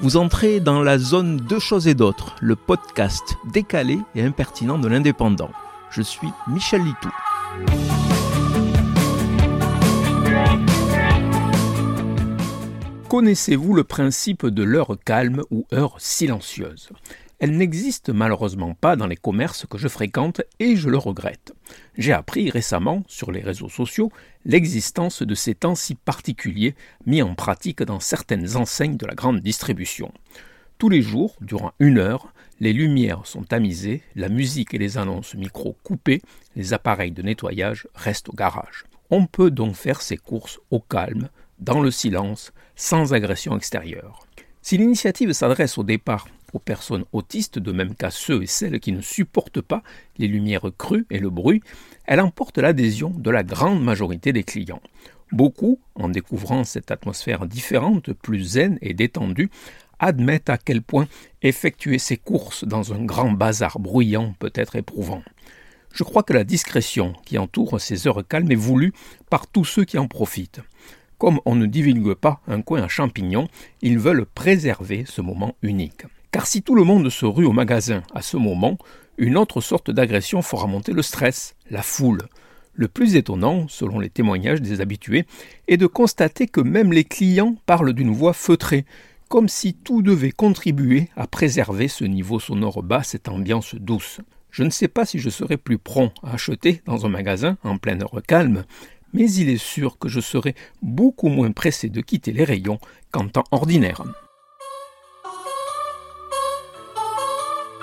Vous entrez dans la zone Deux choses et d'autres, le podcast décalé et impertinent de l'indépendant. Je suis Michel Litou. Connaissez-vous le principe de l'heure calme ou heure silencieuse? Elle n'existe malheureusement pas dans les commerces que je fréquente et je le regrette. J'ai appris récemment, sur les réseaux sociaux, l'existence de ces temps si particuliers mis en pratique dans certaines enseignes de la grande distribution. Tous les jours, durant une heure, les lumières sont tamisées, la musique et les annonces micro coupées, les appareils de nettoyage restent au garage. On peut donc faire ses courses au calme, dans le silence, sans agression extérieure. Si l'initiative s'adresse au départ aux personnes autistes, de même qu'à ceux et celles qui ne supportent pas les lumières crues et le bruit, elle emporte l'adhésion de la grande majorité des clients. Beaucoup, en découvrant cette atmosphère différente, plus zen et détendue, admettent à quel point effectuer ses courses dans un grand bazar bruyant peut être éprouvant. Je crois que la discrétion qui entoure ces heures calmes est voulue par tous ceux qui en profitent. Comme on ne divulgue pas un coin à champignons, ils veulent préserver ce moment unique. Car si tout le monde se rue au magasin à ce moment, une autre sorte d'agression fera monter le stress, la foule. Le plus étonnant, selon les témoignages des habitués, est de constater que même les clients parlent d'une voix feutrée, comme si tout devait contribuer à préserver ce niveau sonore bas, cette ambiance douce. Je ne sais pas si je serai plus prompt à acheter dans un magasin en pleine heure calme, mais il est sûr que je serai beaucoup moins pressé de quitter les rayons qu'en temps ordinaire.